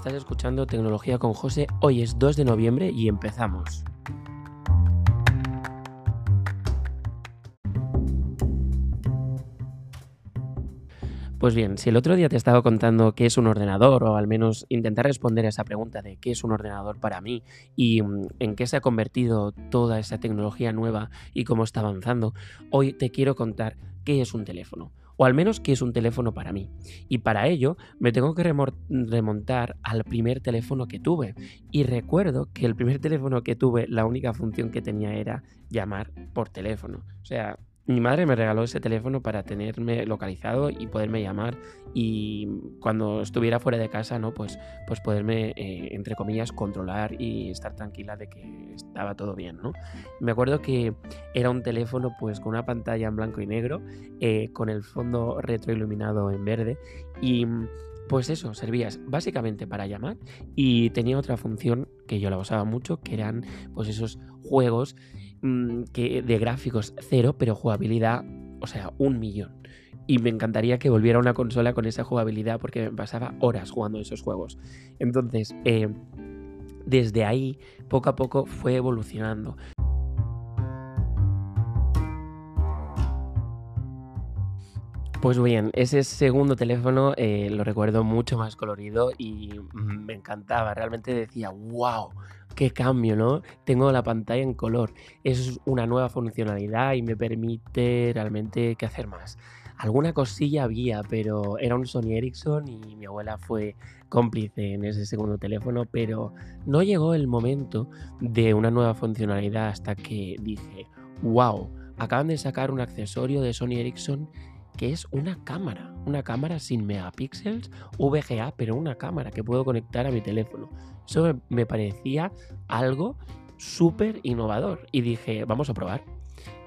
estás escuchando Tecnología con José. Hoy es 2 de noviembre y empezamos. Pues bien, si el otro día te estaba contando qué es un ordenador, o al menos intentar responder a esa pregunta de qué es un ordenador para mí y mm, en qué se ha convertido toda esa tecnología nueva y cómo está avanzando, hoy te quiero contar qué es un teléfono, o al menos qué es un teléfono para mí. Y para ello me tengo que remontar al primer teléfono que tuve. Y recuerdo que el primer teléfono que tuve, la única función que tenía era llamar por teléfono. O sea, mi madre me regaló ese teléfono para tenerme localizado y poderme llamar y cuando estuviera fuera de casa, ¿no? Pues, pues poderme, eh, entre comillas, controlar y estar tranquila de que estaba todo bien, ¿no? Me acuerdo que era un teléfono pues con una pantalla en blanco y negro, eh, con el fondo retroiluminado en verde y pues eso, servías básicamente para llamar y tenía otra función que yo la usaba mucho, que eran pues esos juegos Mm, que de gráficos cero, pero jugabilidad, o sea, un millón. Y me encantaría que volviera una consola con esa jugabilidad porque me pasaba horas jugando esos juegos. Entonces, eh, desde ahí, poco a poco fue evolucionando. Pues bien, ese segundo teléfono eh, lo recuerdo mucho más colorido y me encantaba. Realmente decía, wow, qué cambio, ¿no? Tengo la pantalla en color. Es una nueva funcionalidad y me permite realmente que hacer más. Alguna cosilla había, pero era un Sony Ericsson y mi abuela fue cómplice en ese segundo teléfono, pero no llegó el momento de una nueva funcionalidad hasta que dije, wow, acaban de sacar un accesorio de Sony Ericsson que es una cámara, una cámara sin megapíxeles, VGA, pero una cámara que puedo conectar a mi teléfono. Eso me parecía algo súper innovador y dije, vamos a probar.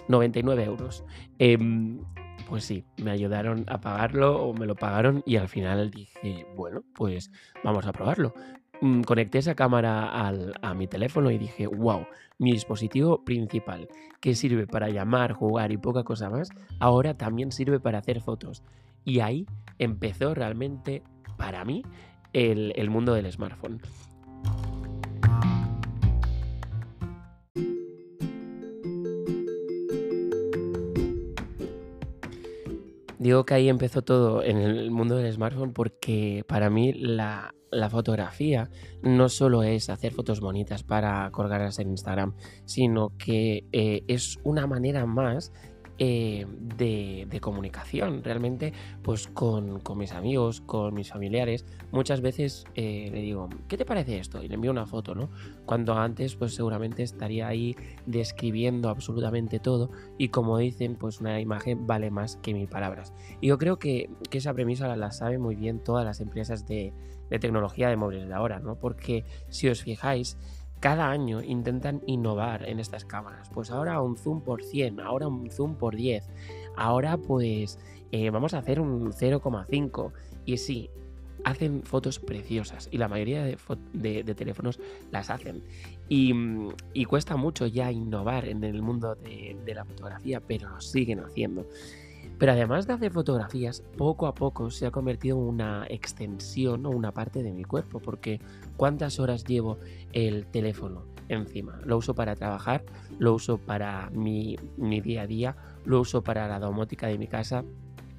99 euros. Em, pues sí, me ayudaron a pagarlo o me lo pagaron y al final dije, bueno, pues vamos a probarlo. Mm, conecté esa cámara a mi teléfono y dije, wow, mi dispositivo principal, que sirve para llamar, jugar y poca cosa más, ahora también sirve para hacer fotos. Y ahí empezó realmente, para mí, el, el mundo del smartphone. Digo que ahí empezó todo en el mundo del smartphone porque para mí la, fotografía no solo es hacer fotos bonitas para colgarlas en Instagram, sino que eh, es una manera más eh, de, comunicación realmente pues con, mis amigos, con mis familiares. Muchas veces eh, le digo, ¿qué te parece esto? Y le envío una foto, ¿no? Cuando antes pues seguramente estaría ahí describiendo absolutamente todo y como dicen pues una imagen vale más que mil palabras. Y yo creo que, esa premisa la, la saben muy bien todas las empresas de, de tecnología de móviles de ahora, ¿no? Porque si os fijáis, cada año intentan innovar en estas cámaras. Pues ahora un zoom por 100, ahora un zoom por 10, ahora pues eh, vamos a hacer un 0,5. Y sí, hacen fotos preciosas y la mayoría de, teléfonos las hacen. Y, cuesta mucho ya innovar en el mundo de, de la fotografía, pero lo siguen haciendo. Pero además de hacer fotografías, poco a poco se ha convertido en una extensión o una parte de mi cuerpo, porque ¿cuántas horas llevo el teléfono encima? Lo uso para trabajar, lo uso para mi, día a día, lo uso para la domótica de mi casa,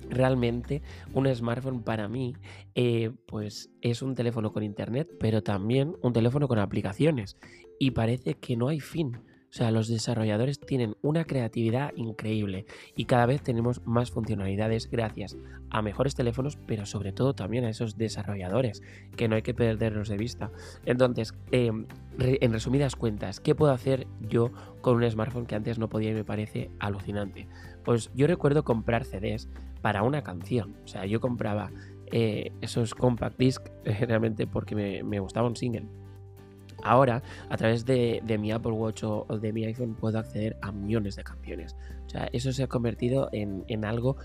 realmente un smartphone para mí eh, pues es un teléfono con internet pero también un teléfono con aplicaciones y parece que no hay fin o sea, los desarrolladores tienen una creatividad increíble y cada vez tenemos más funcionalidades gracias a mejores teléfonos, pero sobre todo también a esos desarrolladores, que no hay que perderlos de vista. Entonces, em, en resumidas cuentas, ¿qué puedo hacer yo con un smartphone que antes no podía y me parece alucinante? Pues yo recuerdo comprar CDs para una canción. O sea, yo compraba eh, esos compact disc realmente porque me, me gustaba un single Ahora, a través de, mi Apple Watch o, de mi iPhone, puedo acceder a millones de canciones. O sea, eso se ha convertido en, algo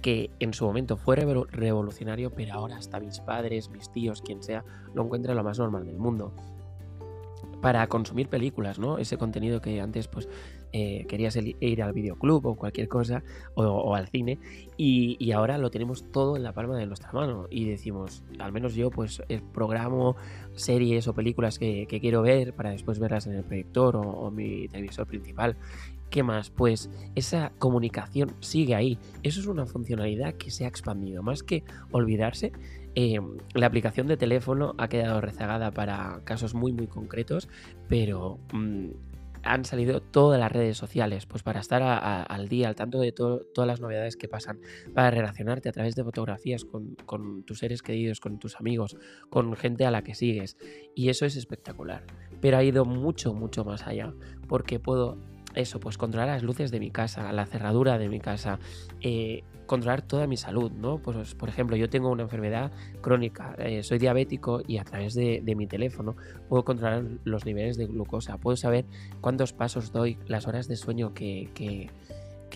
que en su momento fue revolucionario, pero ahora hasta mis padres, mis tíos, quien sea, lo encuentra lo más normal del mundo. Para consumir películas, ¿no? Ese contenido que antes, pues, eh, querías ir al videoclub o cualquier cosa, o, al cine, y, ahora lo tenemos todo en la palma de nuestra mano. Y decimos, al menos yo, pues el programo series o películas que, quiero ver para después verlas en el proyector o mi televisor principal. ¿Qué más? Pues esa comunicación sigue ahí. Eso es una funcionalidad que se ha expandido. Más que olvidarse, em, la aplicación de teléfono ha quedado rezagada para casos muy muy concretos, pero mm, han salido todas las redes sociales, pues para estar al día, al tanto de todas las novedades que pasan, para relacionarte a través de fotografías con, con, tus seres queridos, con tus amigos, con gente a la que sigues. Y eso es espectacular. Pero ha ido mucho, mucho más allá, porque puedo eso, pues controlar las luces de mi casa, la cerradura de mi casa, eh, controlar toda mi salud, ¿no? Pues, por ejemplo, yo tengo una enfermedad crónica, eh, soy diabético y a través de, mi teléfono puedo controlar los niveles de glucosa, puedo saber cuántos pasos doy, las horas de sueño que, que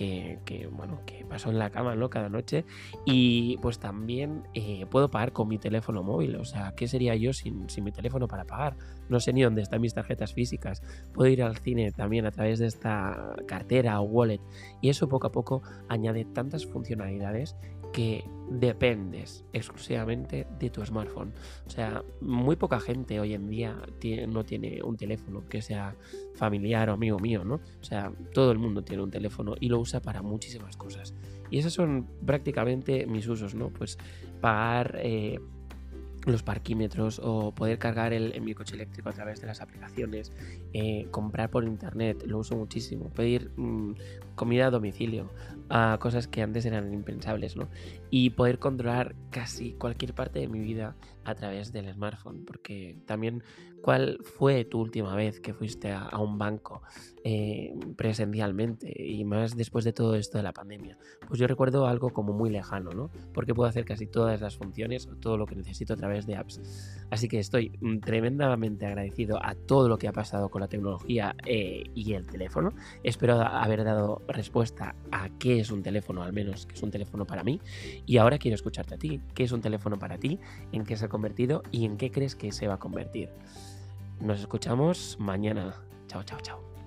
que, bueno, que paso en la cama ¿no? cada noche y pues también eh, puedo pagar con mi teléfono móvil, o sea, ¿qué sería yo sin, sin, mi teléfono para pagar? No sé ni dónde están mis tarjetas físicas, puedo ir al cine también a través de esta cartera o wallet y eso poco a poco añade tantas funcionalidades que dependes exclusivamente de tu smartphone. O sea, muy poca gente hoy en día no tiene un teléfono que sea familiar o amigo mío, ¿no? O sea, todo el mundo tiene un teléfono y lo usa para muchísimas cosas. Y esos son prácticamente mis usos, ¿no? Pues pagar... Eh, los parquímetros o poder cargar el, mi coche eléctrico a través de las aplicaciones, eh, comprar por internet, lo uso muchísimo, pedir mm, comida a domicilio, cosas que antes eran impensables, ¿no? Y poder controlar casi cualquier parte de mi vida a través del smartphone, porque también, ¿cuál fue tu última vez que fuiste a, un banco eh, presencialmente y más después de todo esto de la pandemia? Pues yo recuerdo algo como muy lejano, ¿no? Porque puedo hacer casi todas las funciones todo lo que necesito a través de apps. Así que estoy mm, tremendamente agradecido a todo lo que ha pasado con la tecnología eh, y el teléfono. Espero haber dado respuesta a qué es un teléfono, al menos que es un teléfono para mí. Y ahora quiero escucharte a ti. ¿Qué es un teléfono para ti? ¿En qué se ha convertido? ¿Y en qué crees que se va a convertir? Nos escuchamos mañana. Chao, chao, chao.